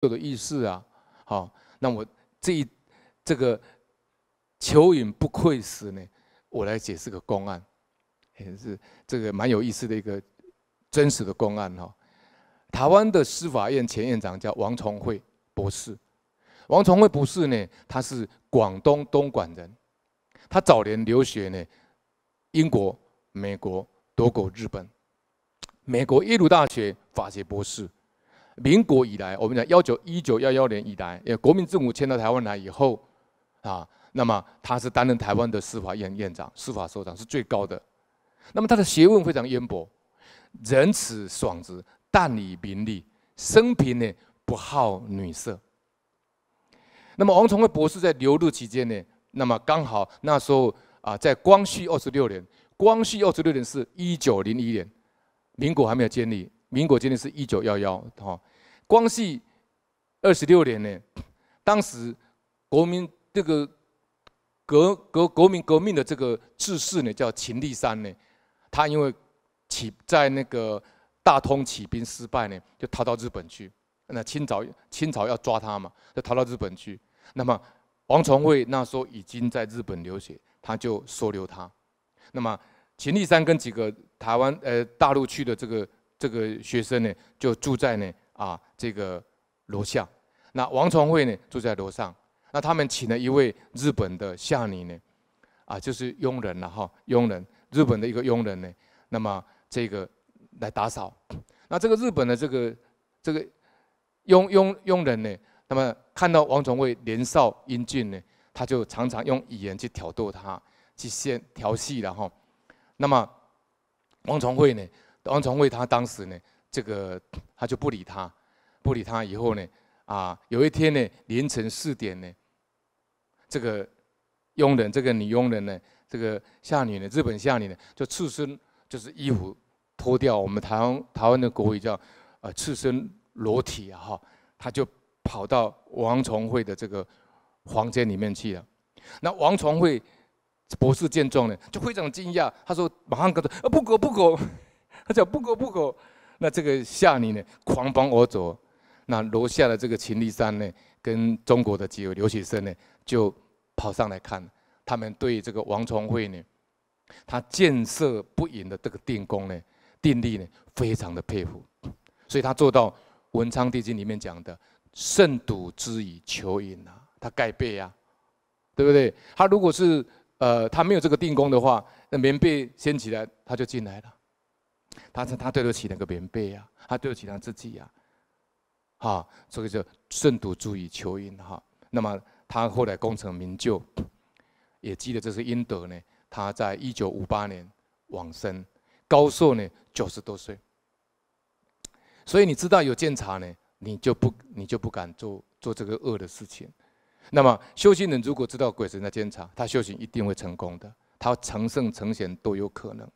有的意思啊。好，那我这一这个蚯蚓不愧死呢，我来解释个公案，也是这个蛮有意思的一个真实的公案哈。台湾的司法院前院长叫王崇惠博士，王崇惠博士呢，他是广东东莞人，他早年留学呢，英国、美国、德国、日本。美国耶鲁大学法学博士，民国以来，我们讲幺九一九幺幺年以来，也，国民政府迁到台湾来以后，啊，那么他是担任台湾的司法院院长、司法首长是最高的。那么他的学问非常渊博，仁慈爽直，淡以名利，生平呢不好女色。那么王崇惠博士在留日期间呢，那么刚好那时候啊，在光绪二十六年，光绪二十六年是一九零一年。民国还没有建立，民国建立是一九幺幺，哈，光绪二十六年呢，当时国民这个革革国民革命的这个志士呢，叫秦立山呢，他因为起在那个大通起兵失败呢，就逃到日本去。那清朝清朝要抓他嘛，就逃到日本去。那么王崇惠那时候已经在日本留学，他就收留他。那么秦立山跟几个台湾呃大陆去的这个这个学生呢，就住在呢啊这个楼下。那王崇惠呢住在楼上。那他们请了一位日本的下女呢，啊就是佣人了哈，佣人日本的一个佣人呢。那么这个来打扫。那这个日本的这个这个佣佣佣人呢，那么看到王崇惠年少英俊呢，他就常常用语言去挑逗他，去先调戏然后。那么，王崇惠呢？王崇惠他当时呢，这个他就不理他，不理他以后呢，啊，有一天呢，凌晨四点呢，这个佣人，这个女佣人呢，这个下女呢，日本下女呢，就赤身，就是衣服脱掉，我们台湾台湾的国语叫呃赤身裸体啊哈，他就跑到王崇惠的这个房间里面去了。那王崇惠。博士见状呢，就非常惊讶。他说：“马上跟着，啊不可不可！”他讲：“不可不可！”那这个下女呢，狂奔而走。那楼下的这个秦立山呢，跟中国的几个留学生呢，就跑上来看。他们对这个王崇惠呢，他见色不淫的这个定功呢、定力呢，非常的佩服。所以他做到《文昌帝君》里面讲的“慎独之以求淫”啊，他盖被啊，对不对？他如果是呃，他没有这个定功的话，那棉被掀起来，他就进来了。他是他对得起那个棉被呀，他对得起他自己呀，哈，所以就慎独之以求因哈。那么他后来功成名就，也积了这是阴德呢。他在一九五八年往生，高寿呢九十多岁。所以你知道有监察呢，你就不你就不敢做做这个恶的事情。那么修行人如果知道鬼神在监察，他修行一定会成功的，他成圣成贤都有可能。